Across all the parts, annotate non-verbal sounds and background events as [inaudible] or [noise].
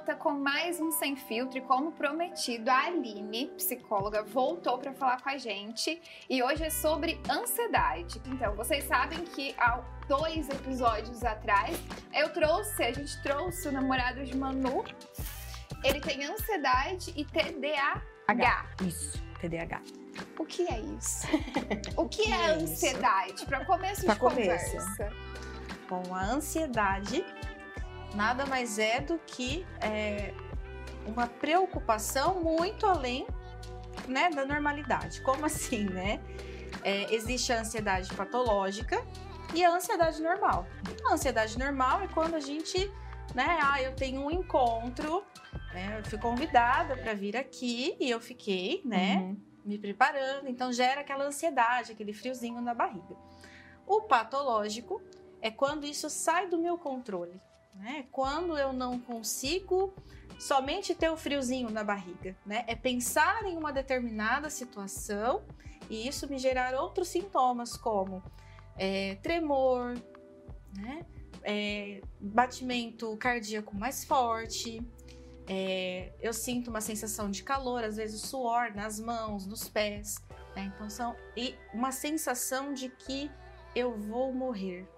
volta com mais um Sem Filtro e como prometido, a Aline, psicóloga, voltou para falar com a gente e hoje é sobre ansiedade. Então, vocês sabem que há dois episódios atrás eu trouxe, a gente trouxe o namorado de Manu. Ele tem ansiedade e TDAH. H. Isso, TDAH. O que é isso? [laughs] o que é, é ansiedade? Para começo pra de começo. conversa. Bom, a ansiedade nada mais é do que é, uma preocupação muito além né, da normalidade. Como assim, né? É, existe a ansiedade patológica e a ansiedade normal. A ansiedade normal é quando a gente, né, ah, eu tenho um encontro, né, eu fui convidada para vir aqui e eu fiquei, né, uhum. me preparando, então gera aquela ansiedade, aquele friozinho na barriga. O patológico é quando isso sai do meu controle. Né? Quando eu não consigo somente ter o friozinho na barriga, né? É pensar em uma determinada situação e isso me gerar outros sintomas como é, tremor, né? É, batimento cardíaco mais forte, é, eu sinto uma sensação de calor, às vezes suor nas mãos, nos pés, né? Então são e uma sensação de que eu vou morrer,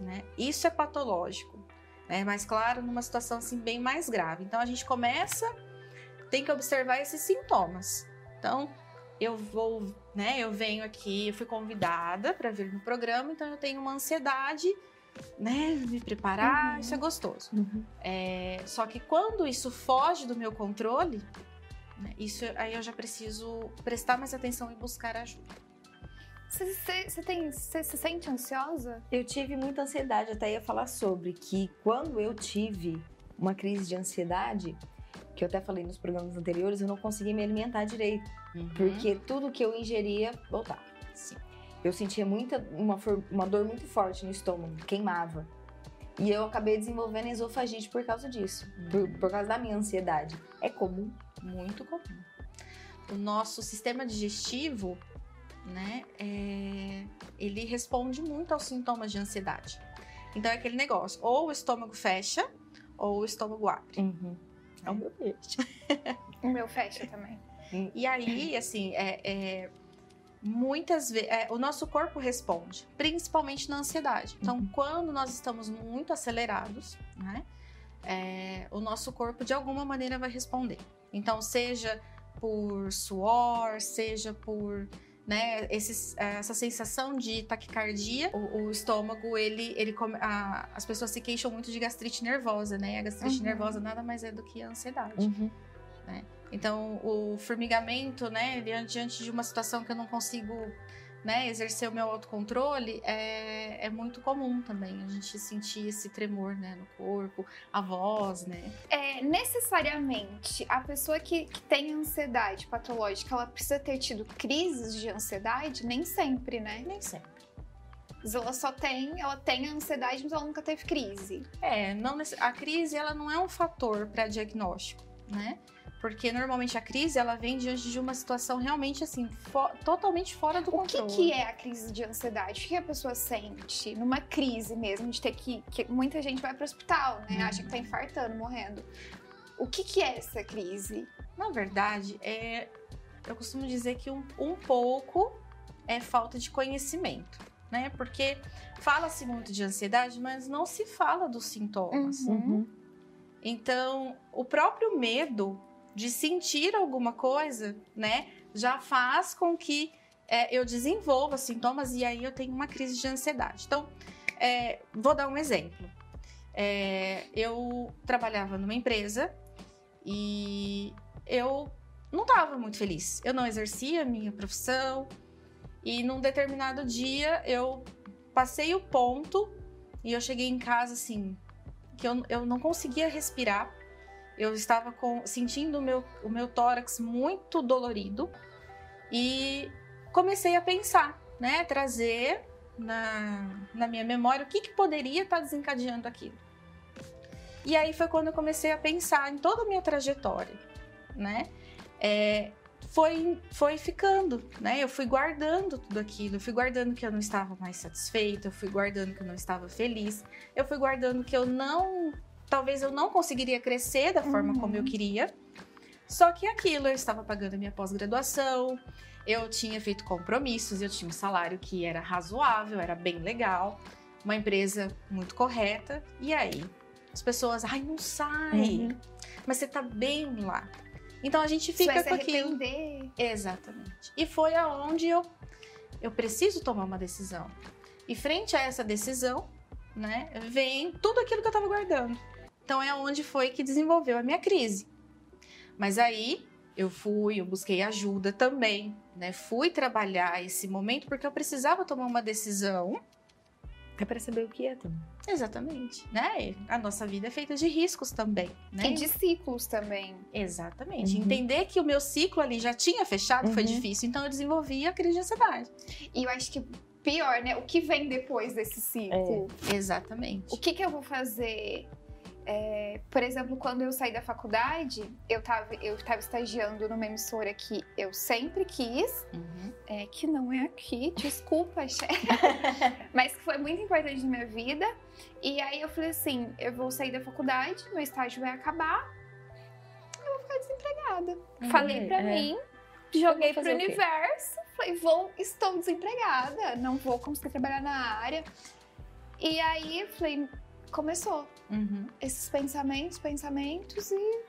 né? Isso é patológico né? Mas claro, numa situação assim bem mais grave. Então a gente começa, tem que observar esses sintomas. Então eu vou, né? Eu venho aqui, eu fui convidada para vir no programa, então eu tenho uma ansiedade, né? Me preparar, uhum. isso é gostoso. Uhum. É, só que quando isso foge do meu controle, né, isso aí eu já preciso prestar mais atenção e buscar ajuda. Você, tem, você se sente ansiosa? Eu tive muita ansiedade, até ia falar sobre que quando eu tive uma crise de ansiedade, que eu até falei nos programas anteriores, eu não conseguia me alimentar direito, uhum. porque tudo que eu ingeria voltava. Sim. Eu sentia muita uma, uma dor muito forte no estômago, queimava. E eu acabei desenvolvendo esofagite por causa disso, uhum. por, por causa da minha ansiedade. É comum, muito comum. O nosso sistema digestivo né, é, ele responde muito aos sintomas de ansiedade. Então é aquele negócio, ou o estômago fecha, ou o estômago abre. Uhum. É o meu peixe. [laughs] o meu fecha também. E aí, assim, é, é muitas vezes é, o nosso corpo responde, principalmente na ansiedade. Então, uhum. quando nós estamos muito acelerados, né, é, o nosso corpo de alguma maneira vai responder. Então, seja por suor, seja por né, essa sensação de taquicardia, o, o estômago, ele, ele a, as pessoas se queixam muito de gastrite nervosa, né? A gastrite uhum. nervosa nada mais é do que a ansiedade, uhum. né? Então, o formigamento, né, diante de uma situação que eu não consigo né, exercer o meu autocontrole, é, é muito comum também a gente sentir esse tremor né, no corpo, a voz, né? É, necessariamente, a pessoa que, que tem ansiedade patológica, ela precisa ter tido crises de ansiedade? Nem sempre, né? Nem sempre. Ela só tem, ela tem ansiedade, mas ela nunca teve crise. É, não, a crise ela não é um fator para diagnóstico, né? Porque normalmente a crise ela vem diante de uma situação realmente assim, fo totalmente fora do o controle. O que, que, é a crise de ansiedade? O que a pessoa sente numa crise mesmo, de ter que. que muita gente vai para o hospital, né? Uhum. Acha que tá infartando, morrendo. O que, que é essa crise? Na verdade, é, eu costumo dizer que um, um pouco é falta de conhecimento. Né? Porque fala-se muito de ansiedade, mas não se fala dos sintomas. Uhum. Então, o próprio medo de sentir alguma coisa, né, já faz com que é, eu desenvolva sintomas e aí eu tenho uma crise de ansiedade. Então, é, vou dar um exemplo. É, eu trabalhava numa empresa e eu não estava muito feliz. Eu não exercia a minha profissão e num determinado dia eu passei o ponto e eu cheguei em casa assim que eu, eu não conseguia respirar eu estava com, sentindo o meu, o meu tórax muito dolorido e comecei a pensar, né, trazer na, na minha memória o que, que poderia estar desencadeando aquilo. E aí foi quando eu comecei a pensar em toda a minha trajetória, né? É, foi, foi ficando, né? Eu fui guardando tudo aquilo, eu fui guardando que eu não estava mais satisfeita, eu fui guardando que eu não estava feliz, eu fui guardando que eu não talvez eu não conseguiria crescer da forma Uhum. como eu queria. Só que aquilo, eu estava pagando a minha pós-graduação, eu tinha feito compromissos, eu tinha um salário que era razoável, era bem legal, uma empresa muito correta. E aí? As pessoas, ai, não sai, Uhum. mas você tá bem lá. Então a gente fica com aquilo. Exatamente. E foi aonde eu, eu preciso tomar uma decisão. E frente a essa decisão, né, vem tudo aquilo que eu estava guardando. Então é onde foi que desenvolveu a minha crise. Mas aí eu fui, eu busquei ajuda também, né? Fui trabalhar esse momento porque eu precisava tomar uma decisão. É pra saber o que é também. Exatamente, né? A nossa vida é feita de riscos também, né? E de ciclos também. Exatamente. Uhum. Entender que o meu ciclo ali já tinha fechado foi Uhum. difícil, então eu desenvolvi a crise de ansiedade. E eu acho que pior, né? O que vem depois desse ciclo? Exatamente. O que, que eu vou fazer? É, por exemplo, quando eu saí da faculdade, eu estava eu tava estagiando numa emissora que eu sempre quis, Uhum. é, que não é aqui, desculpa, [laughs] chefe, [laughs] mas que foi muito importante na minha vida. E aí eu falei assim: eu vou sair da faculdade, meu estágio vai acabar, eu vou ficar desempregada. Falei pra é. mim, joguei pro universo, falei: vou, estou desempregada, não vou conseguir trabalhar na área. E aí eu falei: começou Uhum. esses pensamentos, pensamentos e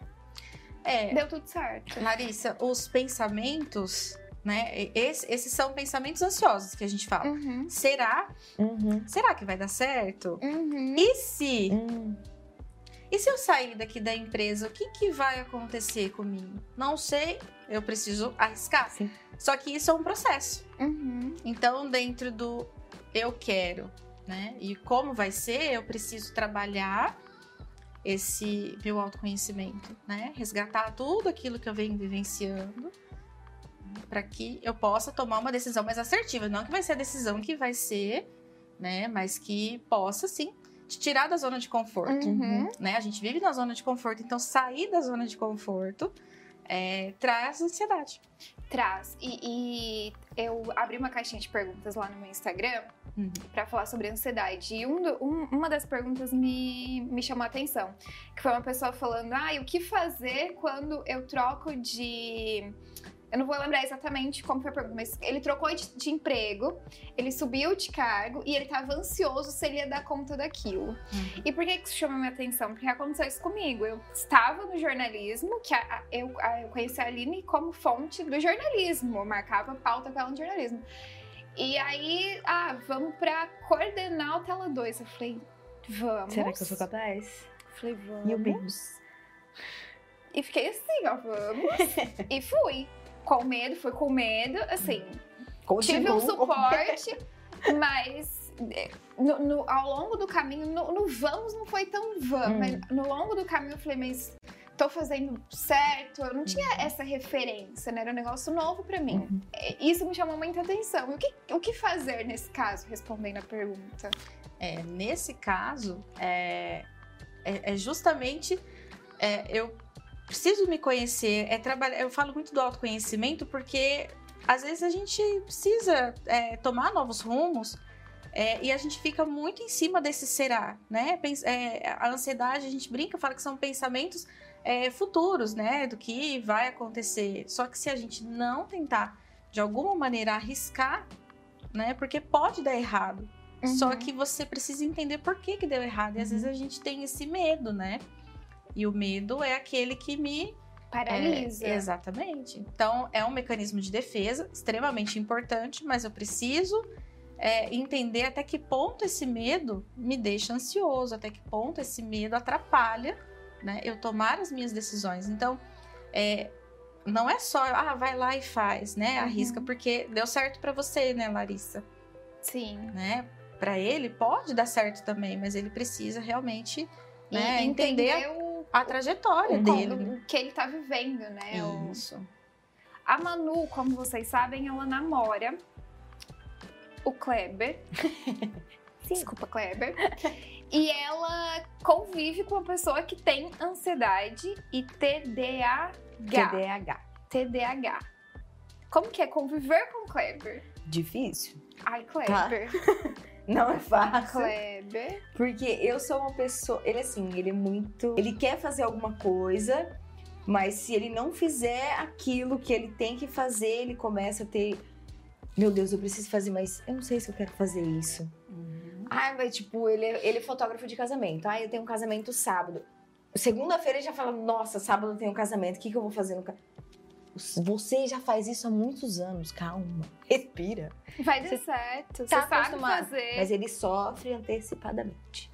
É, deu tudo certo. Larissa, os pensamentos, né? esse- esses são pensamentos ansiosos que a gente fala. Uhum. Será? Uhum. Será que vai dar certo? Uhum. E se? Hum. E se eu sair daqui da empresa, o que, que vai acontecer comigo? Não sei, eu preciso arriscar. Sim. Só que isso é um processo. Uhum. Então, dentro do eu quero, né? E como vai ser, eu preciso trabalhar esse meu autoconhecimento, né? Resgatar tudo aquilo que eu venho vivenciando para que eu possa tomar uma decisão mais assertiva, não que vai ser a decisão que vai ser, né, mas que possa sim te tirar da zona de conforto, Uhum. né? A gente vive na zona de conforto, então sair da zona de conforto é, traz ansiedade. Traz. E, e eu abri uma caixinha de perguntas lá no meu Instagram Uhum. pra falar sobre ansiedade. E um um- uma das perguntas me, me chamou a atenção. Que foi uma pessoa falando, ah, o que fazer quando eu troco de... Eu não vou lembrar exatamente como foi a pergunta, mas ele trocou de, de emprego, ele subiu de cargo e ele tava ansioso se ele ia dar conta daquilo. Uhum. E por que isso chama minha atenção? Porque aconteceu isso comigo. Eu estava no jornalismo, que a- a- eu, a- eu conheci a Aline como fonte do jornalismo, eu marcava pauta com ela no jornalismo. E aí, ah, vamos pra coordenar o Tela 2. Eu falei, vamos. Será que eu sou capaz? Falei, vamos. Meu. E fiquei assim, ó, vamos. [laughs] e fui. Com medo, fui com medo, assim. Tive um suporte, mas no- no- ao longo do caminho, no, no vamos não foi tão vamos, Hum. mas no longo do caminho eu falei, mas tô fazendo certo, eu não tinha essa referência, né? Era um negócio novo pra mim. Uhum. Isso me chamou muita atenção. E o que, o que fazer nesse caso, respondendo a pergunta? É, nesse caso, é, é, é justamente é, eu preciso me conhecer, é trabalhar. Eu falo muito do autoconhecimento porque às vezes a gente precisa é, tomar novos rumos é, e a gente fica muito em cima desse será, né? Pens- é, a ansiedade, a gente brinca, fala que são pensamentos é, futuros, né? Do que vai acontecer. Só que se a gente não tentar de alguma maneira arriscar, né? Porque pode dar errado. Só Uhum. que você precisa entender por que, que deu errado. E às Uhum. vezes a gente tem esse medo, né? E o medo é aquele que me. Paralisa. É, exatamente. Então, é um mecanismo de defesa extremamente importante, mas eu preciso é, entender até que ponto esse medo me deixa ansioso, até que ponto esse medo atrapalha né, eu tomar as minhas decisões. Então, é, não é só, ah, vai lá e faz, né? Arrisca, Uhum. porque deu certo pra você, né, Larissa? Sim. né? Para ele pode dar certo também, mas ele precisa realmente né, entender entender o, a trajetória Uhum. dele. né? o que ele tá vivendo, né? O- Isso. A Manu, como vocês sabem, ela namora o Kleber. [laughs] Desculpa, Kleber. [laughs] E ela convive com uma pessoa que tem ansiedade e TDAH. TDAH. TDAH. Como que é conviver com o Kleber? Difícil? Ai, Kleber. [laughs] Não é fácil. Kleber. Porque eu sou uma pessoa. Ele, assim, ele é muito. Ele quer fazer alguma coisa, mas se ele não fizer aquilo que ele tem que fazer, ele começa a ter. Meu Deus, eu preciso fazer, mas eu não sei se eu quero fazer isso. Ah, mas tipo, ele, é- ele é fotógrafo de casamento. Ah, eu tenho um casamento sábado. Segunda-feira ele já fala: Nossa, sábado eu tenho um casamento, o que, que eu vou fazer no casamento? Você já faz isso há muitos anos, calma, [laughs] respira. Vai dar certo. Você Tá sabe acostumado. fazer. Mas ele sofre antecipadamente.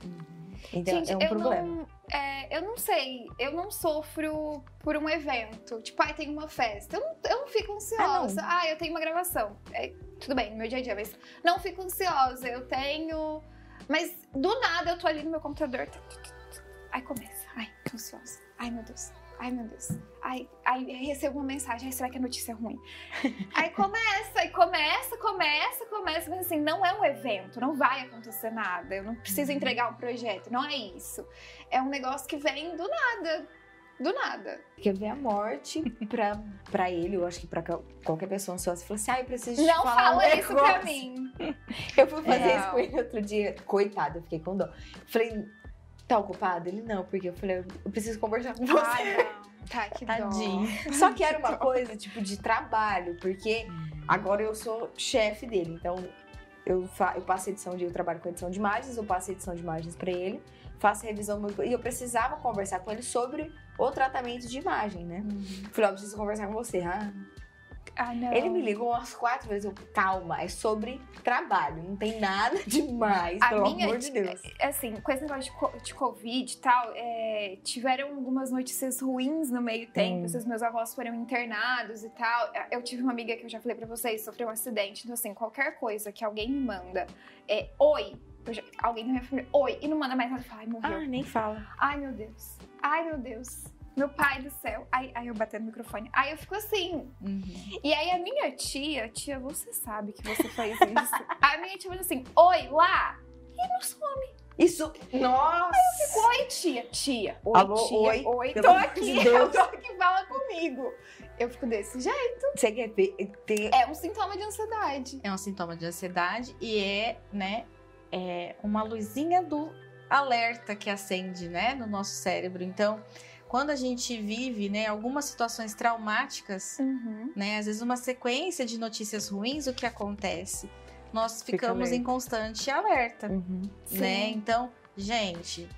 Então Gente, é um eu problema. Não, é, eu não sei, eu não sofro por um evento. Tipo, ai, tem uma festa. Eu não, eu não fico ansiosa. Ah, eu tenho uma gravação. É, tudo bem, no meu dia a dia, mas não fico ansiosa. Eu tenho. Mas do nada eu tô ali no meu computador. Aí começa. Ai, tô ansiosa. Ai, meu Deus. Ai, meu Deus. Ai, ai, recebo uma mensagem. Ai, será que a notícia é ruim? [laughs] aí começa, aí começa, começa, começa. Mas assim, não é um evento, não vai acontecer nada. Eu não preciso entregar um projeto, não é isso. É um negócio que vem do nada. Do nada. Quer ver a morte [laughs] pra, pra ele, eu acho que pra qual- qualquer pessoa ansiosa. Fala assim, ah, eu preciso te Não fala um isso pra negócio." mim. [laughs] Eu fui fazer isso com ele outro dia. Coitado, eu fiquei com dó. Falei, tá ocupado? Ele, não, porque eu falei, eu preciso conversar com você. Ai. [laughs] Tá, que dó. Tadinho. Só que era [laughs] uma coisa, tipo, de trabalho, porque agora eu sou chefe dele, então eu, fa eu passo edição de. Eu trabalho com edição de imagens, eu passo edição de imagens pra ele, faço revisão e eu precisava conversar com ele sobre o tratamento de imagem, né? Falei, ó, eu preciso conversar com você. Ah, Não. Ele me ligou umas quatro vezes. Eu, calma, é sobre trabalho, não tem nada [laughs] demais, A pelo minha, amor de Deus. assim, com esse negócio de, de Covid e tal, é, tiveram algumas notícias ruins no meio tempo. Hum. Meus avós foram internados e tal. Eu tive uma amiga que eu já falei pra vocês, sofreu um acidente. Então, assim, qualquer coisa que alguém me manda, é oi. já- alguém da minha família, oi, e não manda mais nada, fala, ai, morreu. Ah, nem fala. Ai, meu Deus. Ai, meu Deus. Meu pai do céu. Ai, ai, eu batendo no microfone. Aí eu fico assim. Uhum. E aí a minha tia, tia, você sabe que você faz isso. [laughs] a minha tia fala assim, oi, lá. E não some. Isso, nossa! Oi, tia. Tia. Oi, Alô, tia. oi, Oi, tô aqui. de Eu [laughs] tô aqui, fala comigo. Eu fico desse jeito. Você quer ver? Tem... É um sintoma de ansiedade. É um sintoma de ansiedade e é, né, é uma luzinha do alerta que acende, né, no nosso cérebro. Então, quando a gente vive, né, algumas situações traumáticas, Uhum. né, às vezes uma sequência de notícias ruins, o que acontece? Nós Fica ficamos em alerta. constante alerta, Uhum. né? Então, gente,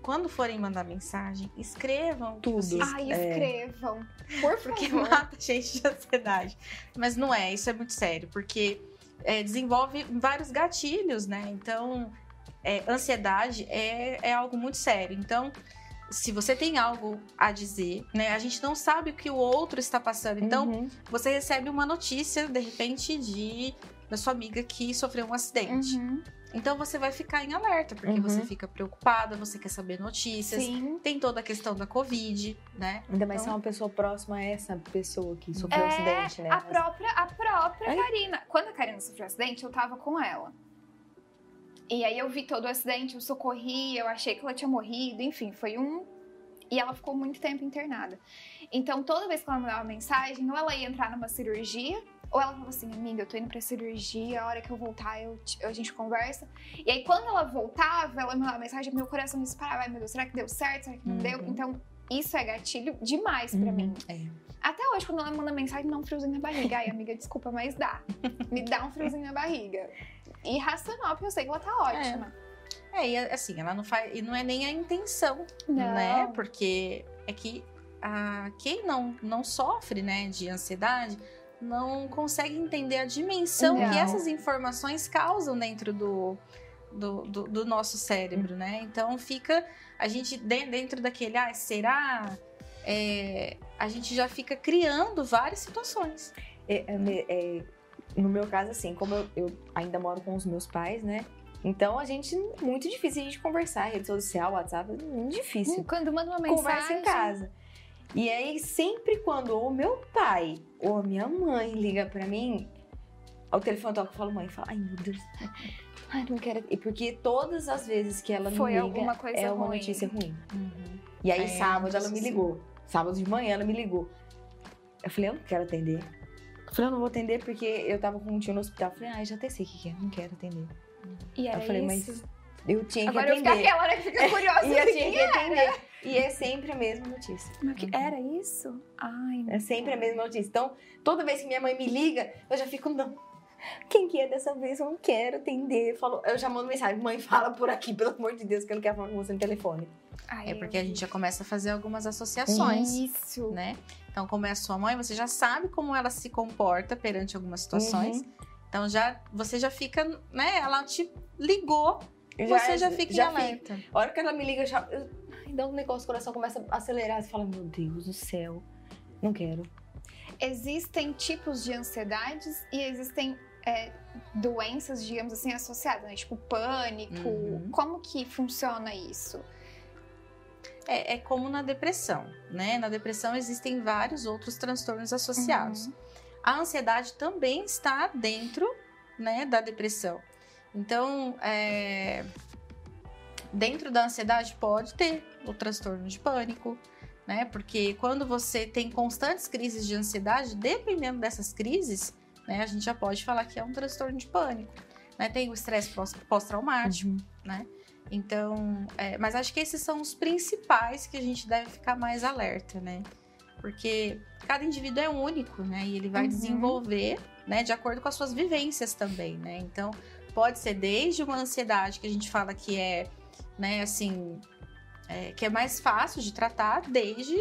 quando forem mandar mensagem, escrevam Tudo. vocês Ai, É. escrevam. Por [laughs] porque mata gente de ansiedade. Mas não é, isso é muito sério, porque é, desenvolve vários gatilhos, né? Então, é, ansiedade é, é algo muito sério. Então, se você tem algo a dizer, né? A gente não sabe o que o outro está passando. Então, Uhum. você recebe uma notícia, de repente, de da sua amiga que sofreu um acidente. Uhum. Então, você vai ficar em alerta, porque Uhum. você fica preocupada, você quer saber notícias. Sim. Tem toda a questão da Covid, né? Ainda mais se Então- é uma pessoa próxima a essa pessoa que sofreu um É, acidente, né? A própria, a própria Ai. Karina. Quando a Karina sofreu acidente, eu tava com ela. E aí eu vi todo o acidente, eu socorri, eu achei que ela tinha morrido, enfim, foi um. E ela ficou muito tempo internada. Então, toda vez que ela mandava mensagem, ou ela ia entrar numa cirurgia, ou ela falava assim, amiga, eu tô indo pra cirurgia, a hora que eu voltar eu a gente conversa. E aí, quando ela voltava, ela mandava mensagem, meu coração disparava, ai meu Deus, será que deu certo? Será que não Uhum. deu? Então, isso é gatilho demais pra Uhum. mim. É. Até hoje, quando ela manda mensagem, dá um friozinho na barriga. Ai, amiga, desculpa, mas dá. Me dá um friozinho na barriga. Irracional, porque eu sei que ela tá ótima. É, e assim, ela não faz. E não é nem a intenção, né? Porque é que a, quem não, não sofre, né, de ansiedade não consegue entender a dimensão Não. que essas informações causam dentro do, do, do, do nosso cérebro, né? Então fica. A gente, de- dentro daquele, ah, será? É, a gente já fica criando várias situações. É, é, é, no meu caso, assim, como eu, eu ainda moro com os meus pais, né? Então a gente, muito difícil a gente conversar, rede social, WhatsApp, muito difícil. Quando manda uma mensagem. Conversa em casa. E aí, sempre quando ou meu pai ou a minha mãe liga pra mim, o telefone toca e falo, mãe, fala, ai meu Deus. [laughs] Ai, não quero. E porque todas as vezes que ela Foi me liga, alguma coisa é uma ruim. notícia ruim. E aí, É, sábado, ela me ligou. Sábado de manhã, ela me ligou. Eu falei, eu não quero atender. Eu falei, eu não vou atender porque eu tava com um tio no hospital. Eu falei, ah, já até sei o que que é, não quero atender. E era eu falei, mas isso. Eu tinha que Agora eu atender. aquela hora que fica [laughs] curiosa. E eu do tinha que que atender. E é sempre a mesma notícia. Mas que era isso? Ai, É sempre a mesma notícia. Então, toda vez que minha mãe me liga, eu já fico, não. Quem que é dessa vez? Eu não quero atender. Eu, falo, eu já mando mensagem, mãe, fala por aqui, pelo amor de Deus, que eu não quero falar com você no telefone. Ai, É porque a eu- gente já começa a fazer algumas associações, Isso. né? Então, como é a sua mãe, você já sabe como ela se comporta perante algumas situações. Uhum. Então, já você já fica, né? Ela te ligou, Eu você já fica em já alerta. fico. A hora que ela me liga, eu já. Eu, ai, dá um negócio, o coração começa a acelerar. Você fala, meu Deus do céu, não quero. Existem tipos de ansiedades e existem é, doenças, digamos assim, associadas, né? Tipo pânico. Uhum. Como que funciona isso? É, é como na depressão, né? Na depressão existem vários outros transtornos associados. Uhum. A ansiedade também está dentro, né, da depressão. Então, é, dentro da ansiedade pode ter o transtorno de pânico, né? Porque quando você tem constantes crises de ansiedade, dependendo dessas crises, né, a gente já pode falar que é um transtorno de pânico. Né? Tem o estresse pós- pós-traumático, né? Então, é, mas acho que esses são os principais que a gente deve ficar mais alerta, né? Porque cada indivíduo é único, né? E ele vai Uhum. desenvolver, né, de acordo com as suas vivências também, né? Então, pode ser desde uma ansiedade que a gente fala que é, né, assim, é, que é mais fácil de tratar, desde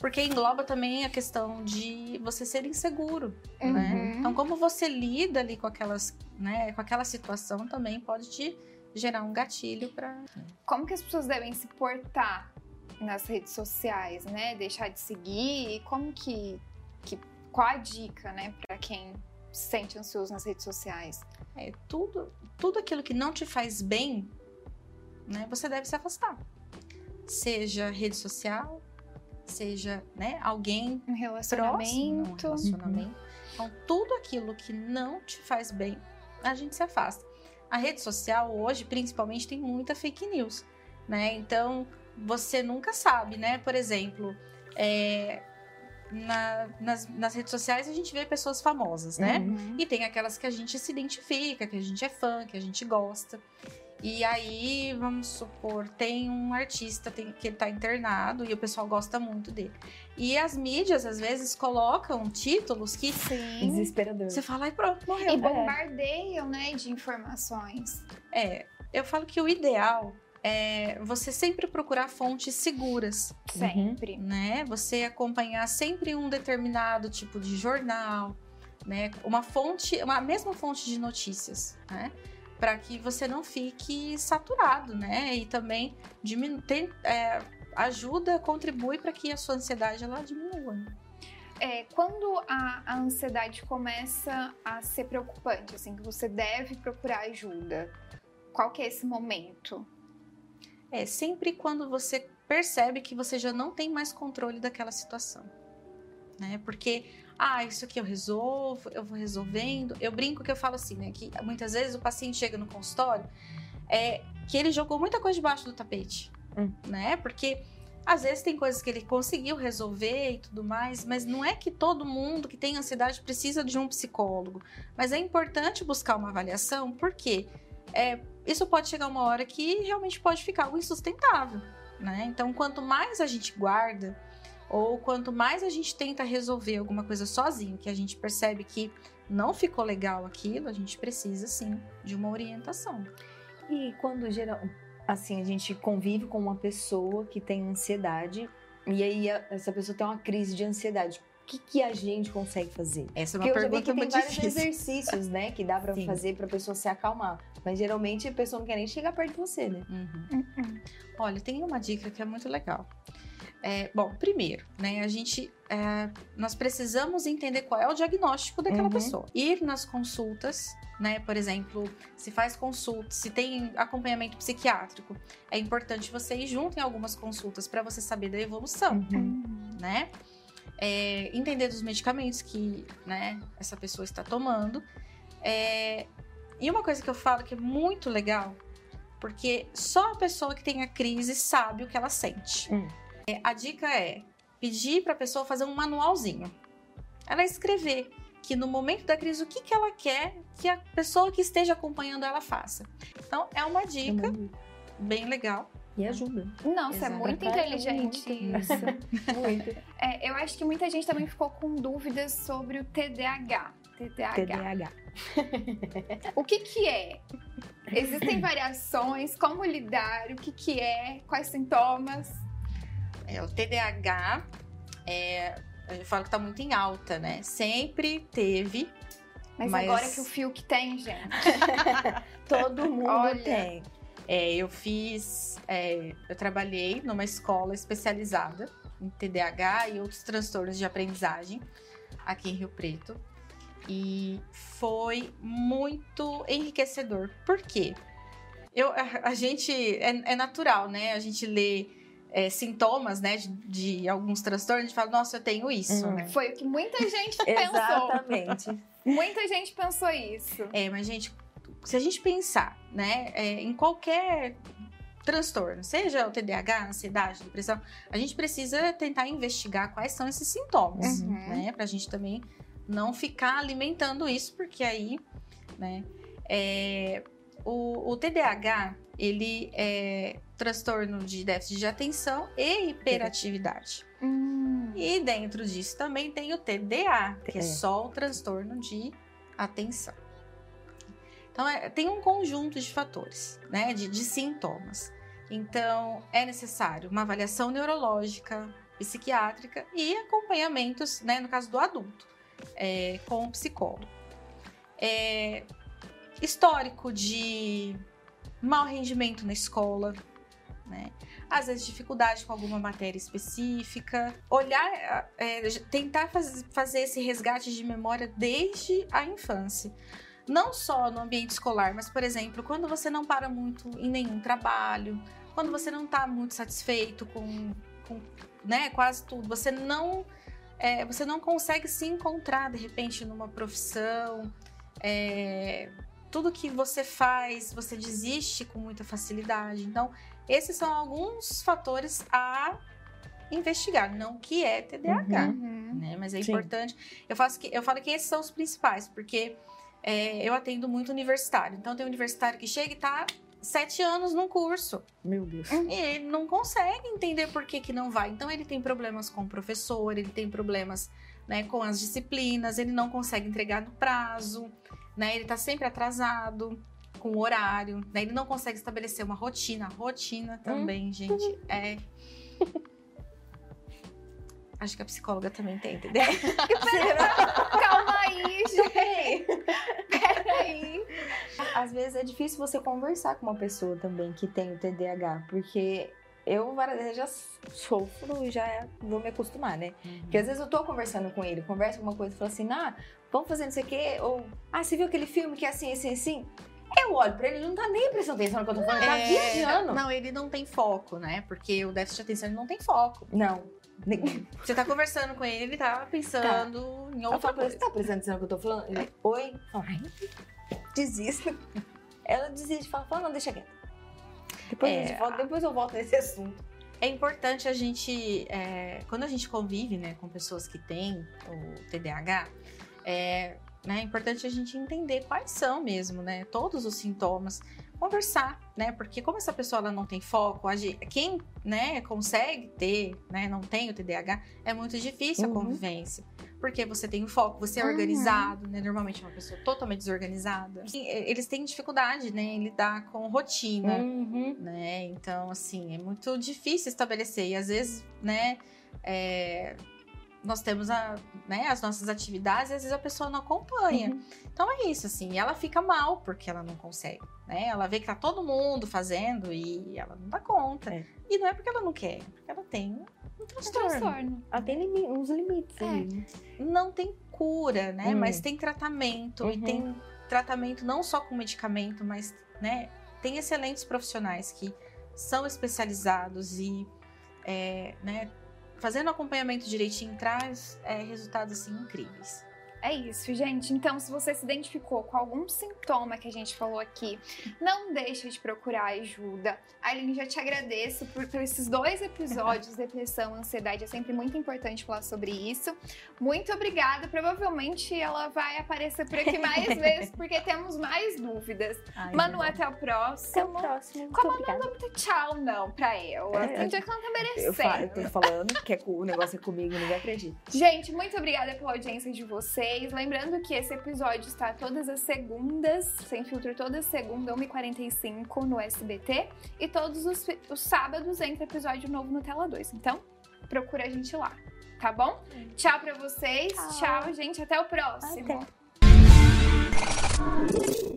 porque engloba também a questão de você ser inseguro, né? Uhum. Então, como você lida ali com aquelas, né, com aquela situação também pode te gerar um gatilho para Como que as pessoas devem se portar nas redes sociais, né? Deixar de seguir? Como que, que qual a dica, né, para quem se sente ansioso nas redes sociais? É, tudo, tudo aquilo que não te faz bem, né, você deve se afastar. Seja rede social, seja né, alguém Um próximo, num relacionamento? relacionamento. Então, tudo aquilo que não te faz bem, a gente se afasta. A rede social hoje, principalmente, tem muita fake news, né? Então, você nunca sabe, né? Por exemplo, é, na- nas, nas redes sociais a gente vê pessoas famosas, né? Uhum. E tem aquelas que a gente se identifica, que a gente é fã, que a gente gosta. E aí, vamos supor, tem um artista tem- que ele tá internado e o pessoal gosta muito dele. E as mídias, às vezes, colocam títulos que Sim. Desesperador. você fala e pronto, E morreu. bombardeiam, né, de informações. É, eu falo que o ideal é você sempre procurar fontes seguras, Sempre. né? Você acompanhar sempre um determinado tipo de jornal, né? Uma fonte, uma mesma fonte de notícias, né? Para que você não fique saturado, né? E também diminu tem- é, ajuda, contribui para que a sua ansiedade ela diminua. É, quando a, a ansiedade começa a ser preocupante, assim, que você deve procurar ajuda, qual que é esse momento? É sempre quando você percebe que você já não tem mais controle daquela situação, né? Porque ah, isso aqui eu resolvo, eu vou resolvendo. Eu brinco que eu falo assim, né? Que muitas vezes o paciente chega no consultório é que ele jogou muita coisa debaixo do tapete, Hum. né? Porque às vezes tem coisas que ele conseguiu resolver e tudo mais, mas não é que todo mundo que tem ansiedade precisa de um psicólogo. Mas é importante buscar uma avaliação, porque é, isso pode chegar uma hora que realmente pode ficar algo insustentável, né? Então, quanto mais a gente guarda, ou quanto mais a gente tenta resolver alguma coisa sozinho, que a gente percebe que não ficou legal aquilo, a gente precisa sim de uma orientação. E quando geral, assim, a gente convive com uma pessoa que tem ansiedade e aí a- essa pessoa tem uma crise de ansiedade, o que, que a gente consegue fazer? Essa é uma Porque eu já vi pergunta que tem muito vários difícil. exercícios, né, que dá pra Sim. fazer pra pessoa se acalmar. Mas geralmente a pessoa não quer nem chegar perto de você, né? Uhum. Olha, tem uma dica que é muito legal. É, bom, primeiro, né, a gente, é, nós precisamos entender qual é o diagnóstico daquela Uhum. pessoa. Ir nas consultas, né, por exemplo, se faz consulta, se tem acompanhamento psiquiátrico, é importante você ir junto em algumas consultas para você saber da evolução, Uhum. né? É, entender dos medicamentos que, né, essa pessoa está tomando. É, e uma coisa que eu falo que é muito legal, porque só a pessoa que tem a crise sabe o que ela sente. Hum. É, a dica é pedir para a pessoa fazer um manualzinho. Ela escrever que no momento da crise o que, que ela quer que a pessoa que esteja acompanhando ela faça. Então é uma dica bem legal. E ajuda. Nossa, é Exato. muito é inteligente muito isso. [laughs] Muito. É, eu acho que muita gente também ficou com dúvidas sobre o TDAH. TDAH. TDAH. [laughs] O que que é? Existem variações? Como lidar? O que que é? Quais sintomas? É, o TDAH, é, eu falo que tá muito em alta, né? Sempre teve. Mas, Mas- agora que o Fiuk tem, gente. [laughs] Todo mundo Olha. tem. É, eu fiz. é, eu trabalhei numa escola especializada em TDAH e outros transtornos de aprendizagem aqui em Rio Preto. E foi muito enriquecedor. Por quê? Eu, a, a gente. É, é natural, né? A gente lê é, sintomas, né, de, de alguns transtornos, a gente fala, nossa, eu tenho isso, Hum. né? Foi o que muita gente [laughs] pensou. Exatamente. Muita gente pensou isso. É, mas, gente, se a gente pensar, né, é, em qualquer transtorno, seja o TDAH, ansiedade, depressão, a gente precisa tentar investigar quais são esses sintomas, Uhum. né, pra gente também não ficar alimentando isso, porque aí, né, é, o, o TDAH, ele é transtorno de déficit de atenção e hiperatividade. Hum. E dentro disso também tem o TDA, que é, É. só o transtorno de atenção. Então, é- tem um conjunto de fatores, né, de, de sintomas. Então, é necessário uma avaliação neurológica, psiquiátrica e acompanhamentos, né, no caso do adulto, é, com o psicólogo. É, histórico de mau rendimento na escola, né? Às vezes dificuldade com alguma matéria específica. Olhar, é, tentar faz- fazer esse resgate de memória desde a infância. Não só no ambiente escolar, mas, por exemplo, quando você não para muito em nenhum trabalho, quando você não está muito satisfeito com, com né, quase tudo, você não, é, você não consegue se encontrar, de repente, numa profissão. é, tudo que você faz, você desiste com muita facilidade. Então, esses são alguns fatores a investigar, não que é TDAH, Uhum. né? Mas é Sim. importante. Eu faço que eu falo que esses são os principais, porque é, eu atendo muito universitário. Então tem universitário que chega e tá sete anos num curso Meu Deus. e ele não consegue entender por que, que não vai. Então ele tem problemas com o professor, ele tem problemas né, com as disciplinas, ele não consegue entregar no prazo, né? Ele tá sempre atrasado com o horário, né? Ele não consegue estabelecer uma rotina. Rotina também, gente, é. Acho que a psicóloga também tem, entendeu? [laughs] Calma aí, gente. Peraí. Às vezes é difícil você conversar com uma pessoa também que tem o TDAH, porque eu várias vezes já sofro e já vou me acostumar, né? Porque às vezes eu tô conversando com ele, conversa alguma coisa e fala assim, ah, vamos fazer não sei o quê, ou ah, você viu aquele filme que é assim, assim, assim? Eu olho pra ele, ele não tá nem prestando atenção no que eu tô falando, ele tá É, viajando. Não, ele não tem foco, né? Porque o déficit de atenção ele não tem foco. Não. [laughs] Você tá conversando com ele, ele tá pensando em Eu outra falo coisa. você tá prestando atenção no que eu tô falando? Ele, oi? Ai, desista. [laughs] Ela desiste, fala, fala, não, deixa quieto. Depois, É, volta- depois eu volto nesse assunto. É importante a gente, é, quando a gente convive né, com pessoas que têm o TDAH, é, né, é importante a gente entender quais são mesmo, né, todos os sintomas, conversar, né, porque como essa pessoa ela não tem foco, quem né, consegue ter, né, não tem o TDAH, é muito difícil Uhum. a convivência. Porque você tem foco, você é Uhum. organizado, né? Normalmente é uma pessoa totalmente desorganizada. E, Eles têm dificuldade, né, em lidar com rotina, Uhum. né? Então, assim, é muito difícil estabelecer. E às vezes, né, é, nós temos a, né, as nossas atividades e às vezes a pessoa não acompanha. Uhum. Então é isso, assim, e ela fica mal porque ela não consegue, né? Ela vê que tá todo mundo fazendo e ela não dá conta. É. E não é porque ela não quer, é porque ela tem um Um transtorno. transtorno. Ah, tem limi- uns limites É. Não tem cura, né? Hum. Mas tem tratamento e Uhum. tem tratamento não só com medicamento, mas, né, tem excelentes profissionais que são especializados e, é, né, fazendo acompanhamento direitinho traz é, resultados assim incríveis. É isso, gente. Então, se você se identificou com algum sintoma que a gente falou aqui, não deixe de procurar ajuda. A Aline já te agradeço por, por esses dois episódios, [laughs] depressão, ansiedade. É sempre muito importante falar sobre isso. Muito obrigada. Provavelmente ela vai aparecer por aqui mais [laughs] vezes, porque temos mais dúvidas. Ai, Manu, até o próximo. Até o próximo. Como obrigada. não dá muito tchau, não, pra ela. É, Tem dia que ela não tá Eu, fa- eu merecendo. tô falando que é o negócio é comigo, ninguém acredita. Gente, muito obrigada pela audiência de vocês. Lembrando que esse episódio está todas as segundas, sem filtro, toda segunda, 1h45 no SBT. E todos os, os sábados entra episódio novo no Tela 2. Então, procura a gente lá, tá bom? Tchau pra vocês. Tchau. Tchau, gente. Até o próximo. Até.